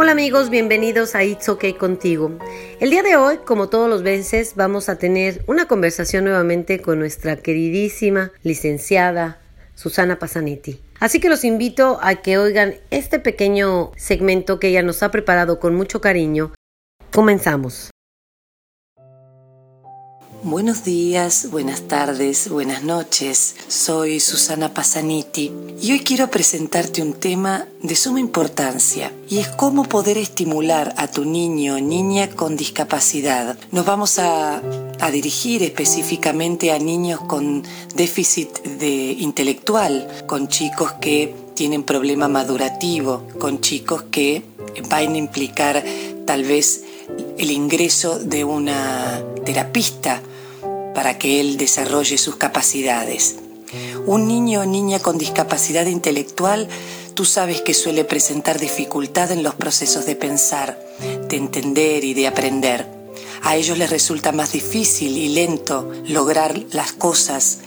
Hola amigos, bienvenidos a It's OK contigo. El día de hoy, como todos los veces, vamos a tener una conversación nuevamente con nuestra queridísima licenciada Susana Pasanetti. Así que los invito a que oigan este pequeño segmento que ella nos ha preparado con mucho cariño. Comenzamos. Buenos días, buenas tardes, buenas noches. Soy Susana Pasaniti y hoy quiero presentarte un tema de suma importancia y es cómo poder estimular a tu niño o niña con discapacidad. Nos vamos a, a dirigir específicamente a niños con déficit de intelectual, con chicos que tienen problema madurativo, con chicos que van a implicar tal vez el ingreso de una terapista para que él desarrolle sus capacidades. Un niño o niña con discapacidad intelectual, tú sabes que suele presentar dificultad en los procesos de pensar, de entender y de aprender. A ellos les resulta más difícil y lento lograr las cosas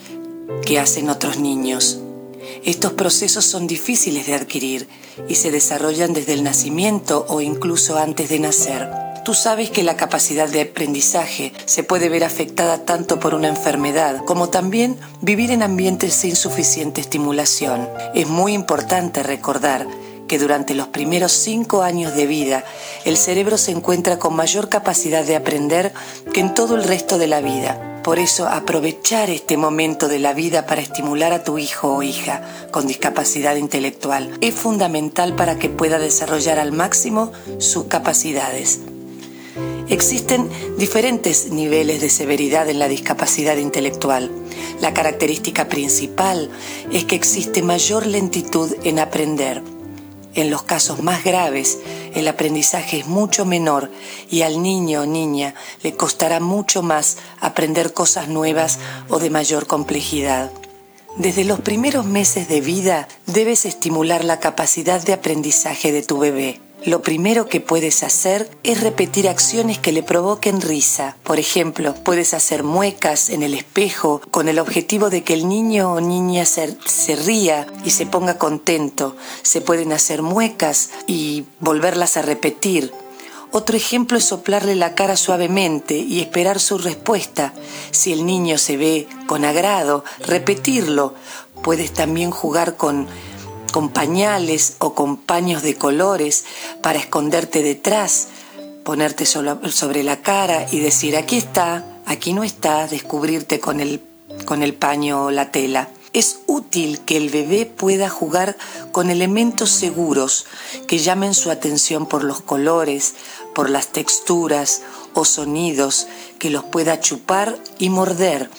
que hacen otros niños. Estos procesos son difíciles de adquirir y se desarrollan desde el nacimiento o incluso antes de nacer. Tú sabes que la capacidad de aprendizaje se puede ver afectada tanto por una enfermedad como también vivir en ambientes sin suficiente estimulación. Es muy importante recordar que durante los primeros cinco años de vida el cerebro se encuentra con mayor capacidad de aprender que en todo el resto de la vida. Por eso aprovechar este momento de la vida para estimular a tu hijo o hija con discapacidad intelectual es fundamental para que pueda desarrollar al máximo sus capacidades. Existen diferentes niveles de severidad en la discapacidad intelectual. La característica principal es que existe mayor lentitud en aprender. En los casos más graves, el aprendizaje es mucho menor y al niño o niña le costará mucho más aprender cosas nuevas o de mayor complejidad. Desde los primeros meses de vida debes estimular la capacidad de aprendizaje de tu bebé. Lo primero que puedes hacer es repetir acciones que le provoquen risa. Por ejemplo, puedes hacer muecas en el espejo con el objetivo de que el niño o niña se, ría y se ponga contento. Se pueden hacer muecas y volverlas a repetir. Otro ejemplo es soplarle la cara suavemente y esperar su respuesta. Si el niño se ve con agrado, repetirlo. Puedes también jugar con con pañales o con paños de colores para esconderte detrás, ponerte sobre la cara y decir aquí está, aquí no está, descubrirte con el, con el paño o la tela. Es útil que el bebé pueda jugar con elementos seguros que llamen su atención por los colores, por las texturas o sonidos, que los pueda chupar y morder.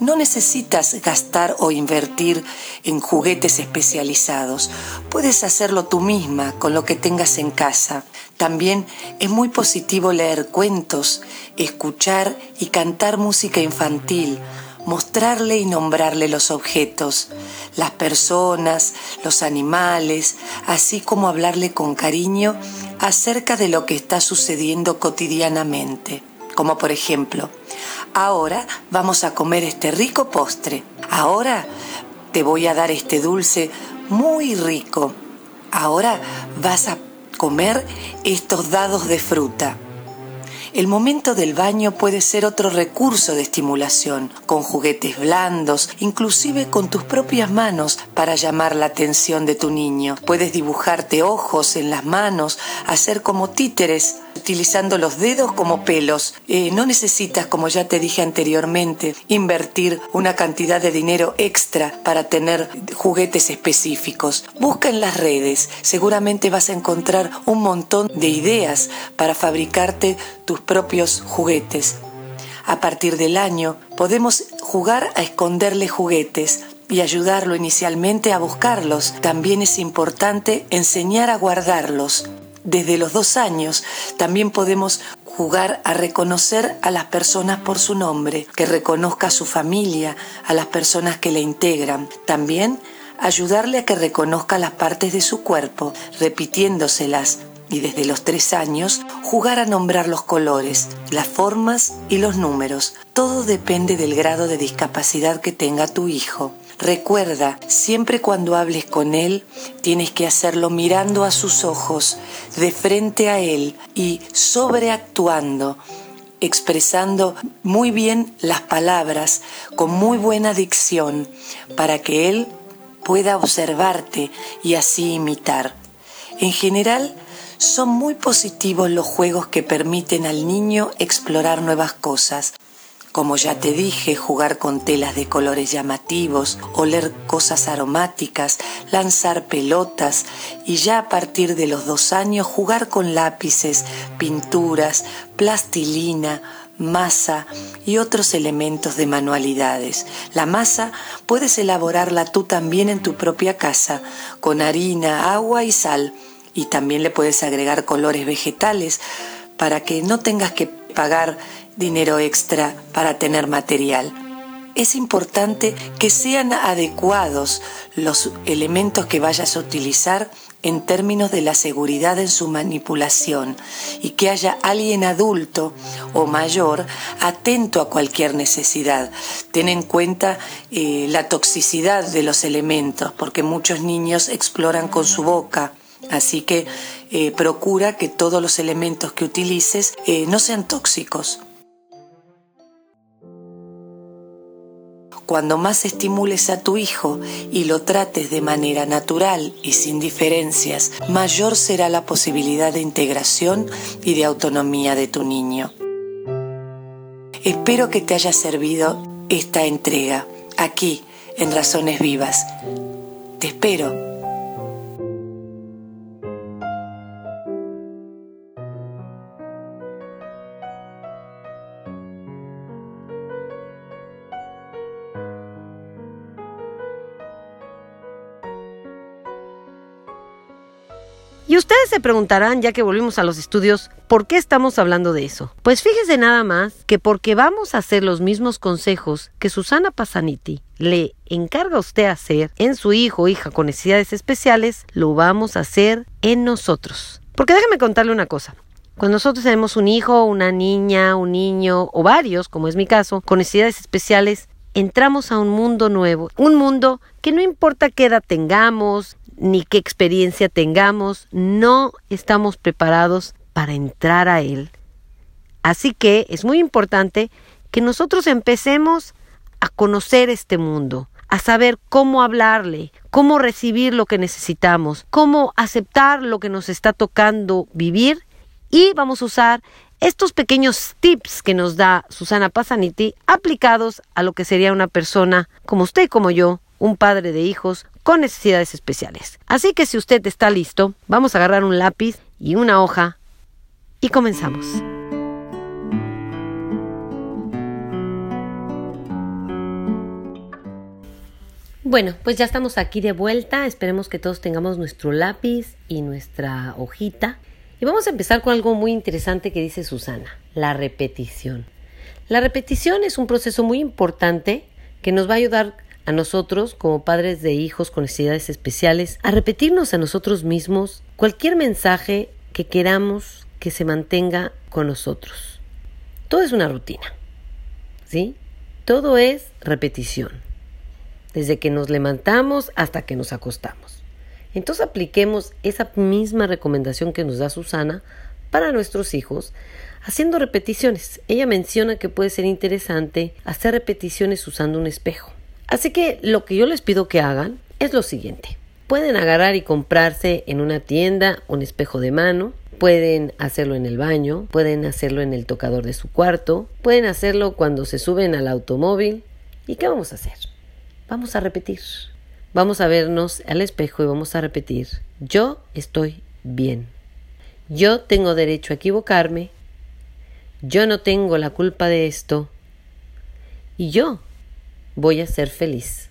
No necesitas gastar o invertir en juguetes especializados. Puedes hacerlo tú misma con lo que tengas en casa. También es muy positivo leer cuentos, escuchar y cantar música infantil mostrarle y nombrarle los objetos, las personas, los animales, así como hablarle con cariño acerca de lo que está sucediendo cotidianamente. Como por ejemplo, ahora vamos a comer este rico postre, ahora te voy a dar este dulce muy rico, ahora vas a comer estos dados de fruta. El momento del baño puede ser otro recurso de estimulación, con juguetes blandos, inclusive con tus propias manos para llamar la atención de tu niño. Puedes dibujarte ojos en las manos, hacer como títeres utilizando los dedos como pelos. Eh, no necesitas, como ya te dije anteriormente, invertir una cantidad de dinero extra para tener juguetes específicos. Busca en las redes, seguramente vas a encontrar un montón de ideas para fabricarte tus propios juguetes. A partir del año podemos jugar a esconderle juguetes y ayudarlo inicialmente a buscarlos. También es importante enseñar a guardarlos. Desde los dos años también podemos jugar a reconocer a las personas por su nombre, que reconozca a su familia, a las personas que le integran. También ayudarle a que reconozca las partes de su cuerpo, repitiéndoselas y desde los tres años jugar a nombrar los colores, las formas y los números. Todo depende del grado de discapacidad que tenga tu hijo. Recuerda, siempre cuando hables con él, tienes que hacerlo mirando a sus ojos, de frente a él y sobreactuando, expresando muy bien las palabras, con muy buena dicción, para que él pueda observarte y así imitar. En general, son muy positivos los juegos que permiten al niño explorar nuevas cosas, como ya te dije, jugar con telas de colores llamativos, oler cosas aromáticas, lanzar pelotas y ya a partir de los dos años jugar con lápices, pinturas, plastilina, masa y otros elementos de manualidades. La masa puedes elaborarla tú también en tu propia casa, con harina, agua y sal, y también le puedes agregar colores vegetales para que no tengas que pagar dinero extra para tener material. Es importante que sean adecuados los elementos que vayas a utilizar en términos de la seguridad en su manipulación y que haya alguien adulto o mayor atento a cualquier necesidad. Ten en cuenta eh, la toxicidad de los elementos porque muchos niños exploran con su boca. Así que eh, procura que todos los elementos que utilices eh, no sean tóxicos. Cuando más estimules a tu hijo y lo trates de manera natural y sin diferencias, mayor será la posibilidad de integración y de autonomía de tu niño. Espero que te haya servido esta entrega aquí en Razones Vivas. Te espero Y ustedes se preguntarán, ya que volvimos a los estudios, ¿por qué estamos hablando de eso? Pues fíjese nada más que porque vamos a hacer los mismos consejos que Susana Pasaniti le encarga a usted hacer en su hijo o hija con necesidades especiales, lo vamos a hacer en nosotros. Porque déjeme contarle una cosa. Cuando nosotros tenemos un hijo, una niña, un niño o varios, como es mi caso, con necesidades especiales, entramos a un mundo nuevo, un mundo que no importa qué edad tengamos, ni qué experiencia tengamos, no estamos preparados para entrar a Él. Así que es muy importante que nosotros empecemos a conocer este mundo, a saber cómo hablarle, cómo recibir lo que necesitamos, cómo aceptar lo que nos está tocando vivir y vamos a usar estos pequeños tips que nos da Susana Pasaniti aplicados a lo que sería una persona como usted y como yo, un padre de hijos con necesidades especiales. Así que si usted está listo, vamos a agarrar un lápiz y una hoja y comenzamos. Bueno, pues ya estamos aquí de vuelta. Esperemos que todos tengamos nuestro lápiz y nuestra hojita. Y vamos a empezar con algo muy interesante que dice Susana, la repetición. La repetición es un proceso muy importante que nos va a ayudar a nosotros, como padres de hijos con necesidades especiales, a repetirnos a nosotros mismos cualquier mensaje que queramos que se mantenga con nosotros. Todo es una rutina, ¿sí? Todo es repetición, desde que nos levantamos hasta que nos acostamos. Entonces apliquemos esa misma recomendación que nos da Susana para nuestros hijos, haciendo repeticiones. Ella menciona que puede ser interesante hacer repeticiones usando un espejo. Así que lo que yo les pido que hagan es lo siguiente. Pueden agarrar y comprarse en una tienda un espejo de mano, pueden hacerlo en el baño, pueden hacerlo en el tocador de su cuarto, pueden hacerlo cuando se suben al automóvil. ¿Y qué vamos a hacer? Vamos a repetir. Vamos a vernos al espejo y vamos a repetir. Yo estoy bien. Yo tengo derecho a equivocarme. Yo no tengo la culpa de esto. Y yo voy a ser feliz.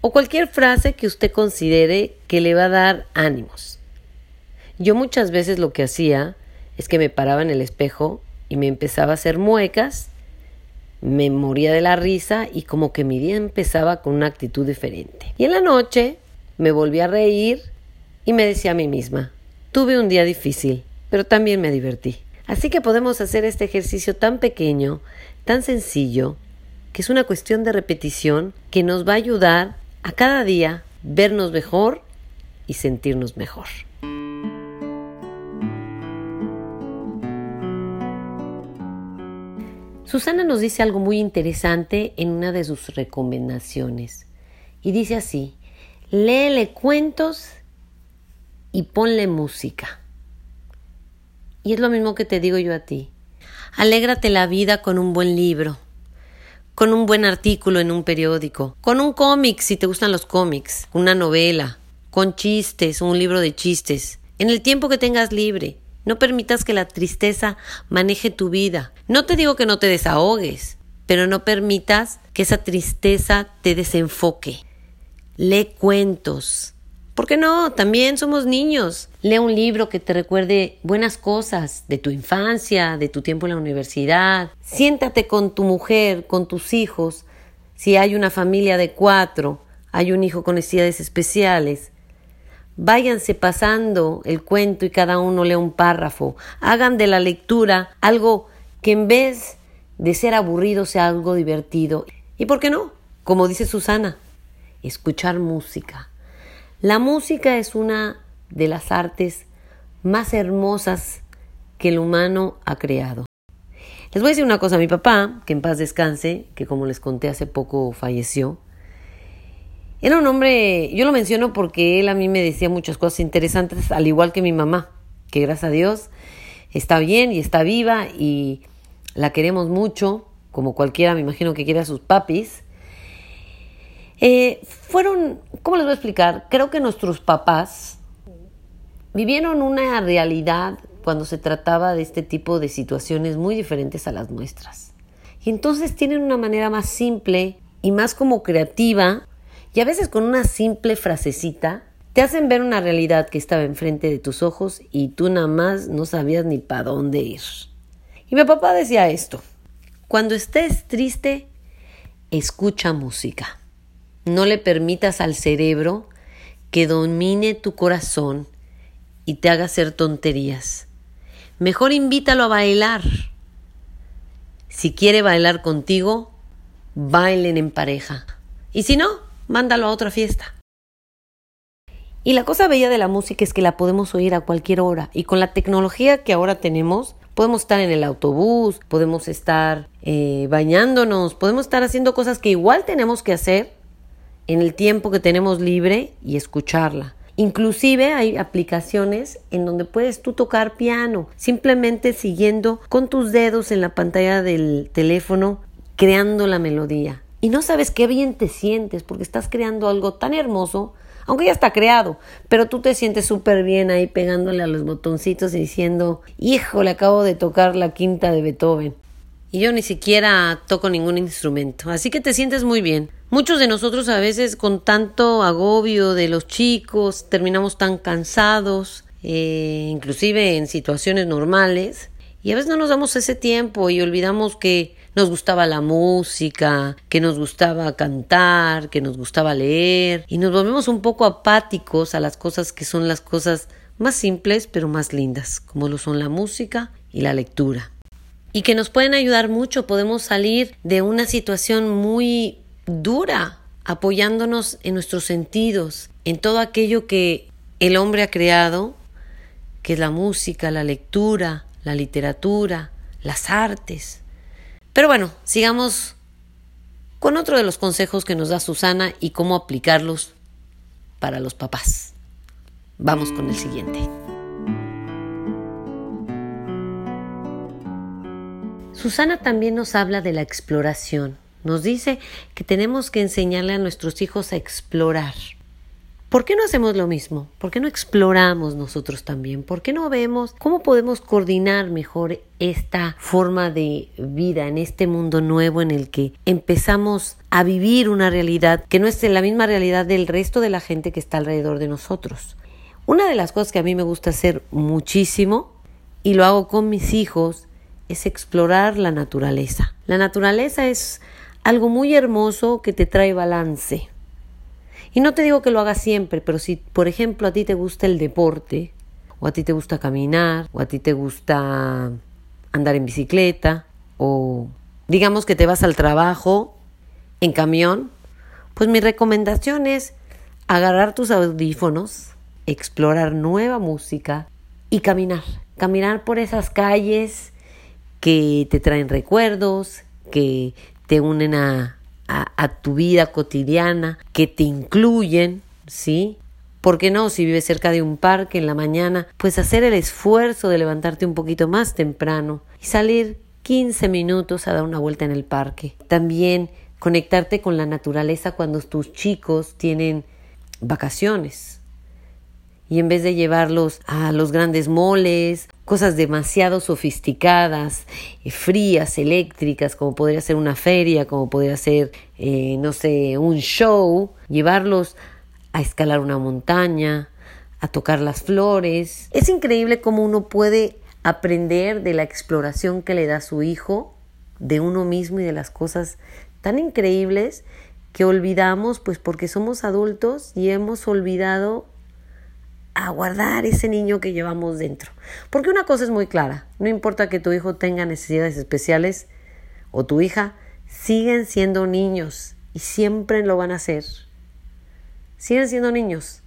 O cualquier frase que usted considere que le va a dar ánimos. Yo muchas veces lo que hacía es que me paraba en el espejo y me empezaba a hacer muecas, me moría de la risa y como que mi día empezaba con una actitud diferente. Y en la noche me volví a reír y me decía a mí misma, Tuve un día difícil, pero también me divertí. Así que podemos hacer este ejercicio tan pequeño, tan sencillo, que es una cuestión de repetición que nos va a ayudar a cada día vernos mejor y sentirnos mejor. Susana nos dice algo muy interesante en una de sus recomendaciones. Y dice así, léele cuentos y ponle música. Y es lo mismo que te digo yo a ti. Alégrate la vida con un buen libro, con un buen artículo en un periódico, con un cómic si te gustan los cómics, una novela, con chistes, un libro de chistes, en el tiempo que tengas libre. No permitas que la tristeza maneje tu vida. No te digo que no te desahogues, pero no permitas que esa tristeza te desenfoque. Lee cuentos. ¿Por qué no? También somos niños. Lee un libro que te recuerde buenas cosas de tu infancia, de tu tiempo en la universidad. Siéntate con tu mujer, con tus hijos. Si hay una familia de cuatro, hay un hijo con necesidades especiales. Váyanse pasando el cuento y cada uno lea un párrafo. Hagan de la lectura algo que en vez de ser aburrido sea algo divertido. ¿Y por qué no? Como dice Susana, escuchar música. La música es una de las artes más hermosas que el humano ha creado. Les voy a decir una cosa, mi papá, que en paz descanse, que como les conté hace poco falleció, era un hombre, yo lo menciono porque él a mí me decía muchas cosas interesantes, al igual que mi mamá, que gracias a Dios está bien y está viva y la queremos mucho, como cualquiera me imagino que quiere a sus papis. Eh, fueron, ¿cómo les voy a explicar? Creo que nuestros papás vivieron una realidad cuando se trataba de este tipo de situaciones muy diferentes a las nuestras. Y entonces tienen una manera más simple y más como creativa y a veces con una simple frasecita te hacen ver una realidad que estaba enfrente de tus ojos y tú nada más no sabías ni para dónde ir. Y mi papá decía esto, cuando estés triste, escucha música. No le permitas al cerebro que domine tu corazón y te haga hacer tonterías. Mejor invítalo a bailar. Si quiere bailar contigo, bailen en pareja. Y si no, mándalo a otra fiesta. Y la cosa bella de la música es que la podemos oír a cualquier hora. Y con la tecnología que ahora tenemos, podemos estar en el autobús, podemos estar eh, bañándonos, podemos estar haciendo cosas que igual tenemos que hacer en el tiempo que tenemos libre y escucharla. Inclusive hay aplicaciones en donde puedes tú tocar piano, simplemente siguiendo con tus dedos en la pantalla del teléfono, creando la melodía y no sabes qué bien te sientes porque estás creando algo tan hermoso, aunque ya está creado, pero tú te sientes súper bien ahí pegándole a los botoncitos y diciendo, hijo, le acabo de tocar la quinta de Beethoven. Y yo ni siquiera toco ningún instrumento, así que te sientes muy bien. Muchos de nosotros a veces con tanto agobio de los chicos terminamos tan cansados, eh, inclusive en situaciones normales, y a veces no nos damos ese tiempo y olvidamos que nos gustaba la música, que nos gustaba cantar, que nos gustaba leer y nos volvemos un poco apáticos a las cosas que son las cosas más simples pero más lindas, como lo son la música y la lectura. Y que nos pueden ayudar mucho, podemos salir de una situación muy dura apoyándonos en nuestros sentidos, en todo aquello que el hombre ha creado, que es la música, la lectura, la literatura, las artes. Pero bueno, sigamos con otro de los consejos que nos da Susana y cómo aplicarlos para los papás. Vamos con el siguiente. Susana también nos habla de la exploración. Nos dice que tenemos que enseñarle a nuestros hijos a explorar. ¿Por qué no hacemos lo mismo? ¿Por qué no exploramos nosotros también? ¿Por qué no vemos cómo podemos coordinar mejor esta forma de vida en este mundo nuevo en el que empezamos a vivir una realidad que no es la misma realidad del resto de la gente que está alrededor de nosotros? Una de las cosas que a mí me gusta hacer muchísimo y lo hago con mis hijos es explorar la naturaleza. La naturaleza es algo muy hermoso que te trae balance y no te digo que lo hagas siempre, pero si, por ejemplo, a ti te gusta el deporte, o a ti te gusta caminar, o a ti te gusta andar en bicicleta, o digamos que te vas al trabajo en camión, pues mi recomendación es agarrar tus audífonos, explorar nueva música y caminar. Caminar por esas calles que te traen recuerdos, que te unen a, a, tu vida cotidiana, que te incluyen, ¿sí? ¿Por qué no? Si vives cerca de un parque en la mañana, pues hacer el esfuerzo de levantarte un poquito más temprano y salir 15 minutos a dar una vuelta en el parque. También conectarte con la naturaleza cuando tus chicos tienen vacaciones. Y en vez de llevarlos a los grandes moles, cosas demasiado sofisticadas, eh, frías, eléctricas, como podría ser una feria, como podría ser, eh, no sé, un show, llevarlos a escalar una montaña, a tocar las flores. Es increíble cómo uno puede aprender de la exploración que le da su hijo, de uno mismo y de las cosas tan increíbles que olvidamos, pues porque somos adultos y hemos olvidado a guardar ese niño que llevamos dentro. Porque una cosa es muy clara, no importa que tu hijo tenga necesidades especiales o tu hija, siguen siendo niños y siempre lo van a ser. Siguen siendo niños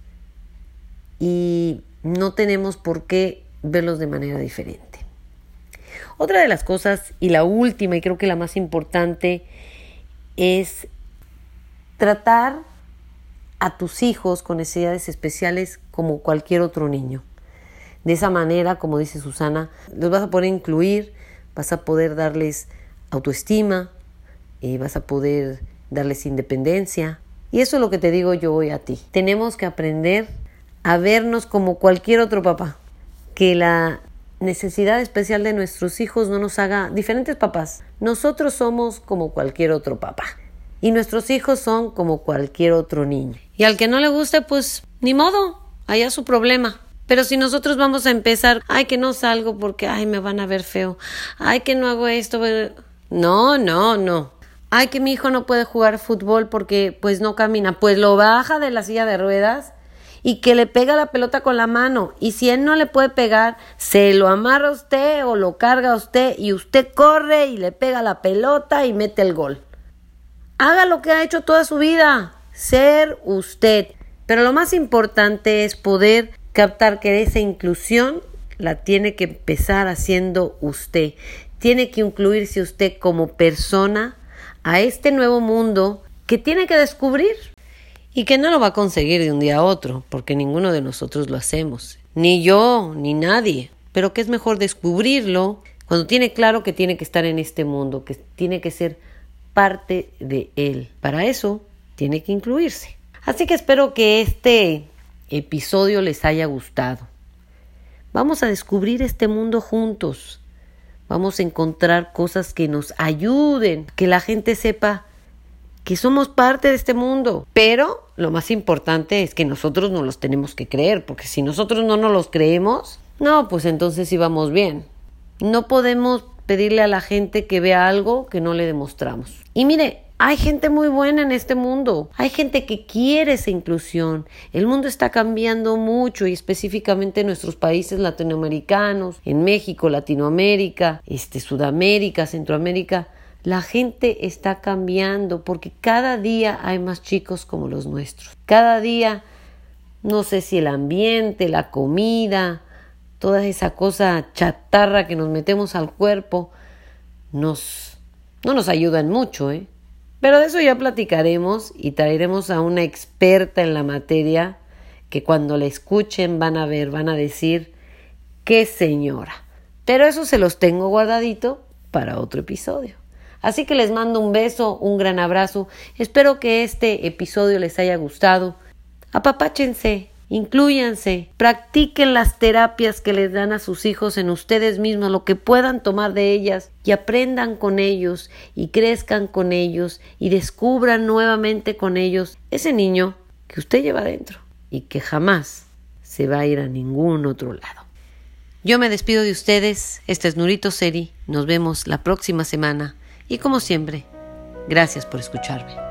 y no tenemos por qué verlos de manera diferente. Otra de las cosas, y la última, y creo que la más importante, es tratar a tus hijos con necesidades especiales como cualquier otro niño. De esa manera, como dice Susana, los vas a poder incluir, vas a poder darles autoestima, eh, vas a poder darles independencia. Y eso es lo que te digo yo hoy a ti. Tenemos que aprender a vernos como cualquier otro papá que la necesidad especial de nuestros hijos no nos haga diferentes papás. Nosotros somos como cualquier otro papá. Y nuestros hijos son como cualquier otro niño. Y al que no le guste, pues ni modo, allá su problema. Pero si nosotros vamos a empezar, ay, que no salgo porque, ay, me van a ver feo, ay, que no hago esto, no, no, no. Ay, que mi hijo no puede jugar fútbol porque, pues, no camina, pues lo baja de la silla de ruedas y que le pega la pelota con la mano. Y si él no le puede pegar, se lo amarra usted o lo carga a usted y usted corre y le pega la pelota y mete el gol. Haga lo que ha hecho toda su vida, ser usted. Pero lo más importante es poder captar que esa inclusión la tiene que empezar haciendo usted. Tiene que incluirse usted como persona a este nuevo mundo que tiene que descubrir y que no lo va a conseguir de un día a otro, porque ninguno de nosotros lo hacemos, ni yo, ni nadie, pero que es mejor descubrirlo cuando tiene claro que tiene que estar en este mundo, que tiene que ser parte de él. Para eso tiene que incluirse. Así que espero que este episodio les haya gustado. Vamos a descubrir este mundo juntos. Vamos a encontrar cosas que nos ayuden, que la gente sepa que somos parte de este mundo. Pero lo más importante es que nosotros no los tenemos que creer, porque si nosotros no nos los creemos, no, pues entonces sí vamos bien. No podemos pedirle a la gente que vea algo que no le demostramos. Y mire, hay gente muy buena en este mundo. Hay gente que quiere esa inclusión. El mundo está cambiando mucho y específicamente en nuestros países latinoamericanos, en México, Latinoamérica, este, Sudamérica, Centroamérica. La gente está cambiando porque cada día hay más chicos como los nuestros. Cada día, no sé si el ambiente, la comida, toda esa cosa chatarra que nos metemos al cuerpo, nos, no nos ayudan mucho, ¿eh? Pero de eso ya platicaremos y traeremos a una experta en la materia que cuando la escuchen van a ver, van a decir, qué señora. Pero eso se los tengo guardadito para otro episodio. Así que les mando un beso, un gran abrazo. Espero que este episodio les haya gustado. Apapáchense, incluyanse, practiquen las terapias que les dan a sus hijos en ustedes mismos, lo que puedan tomar de ellas y aprendan con ellos y crezcan con ellos y descubran nuevamente con ellos ese niño que usted lleva dentro y que jamás se va a ir a ningún otro lado. Yo me despido de ustedes, este es Nurito Seri, nos vemos la próxima semana y como siempre, gracias por escucharme.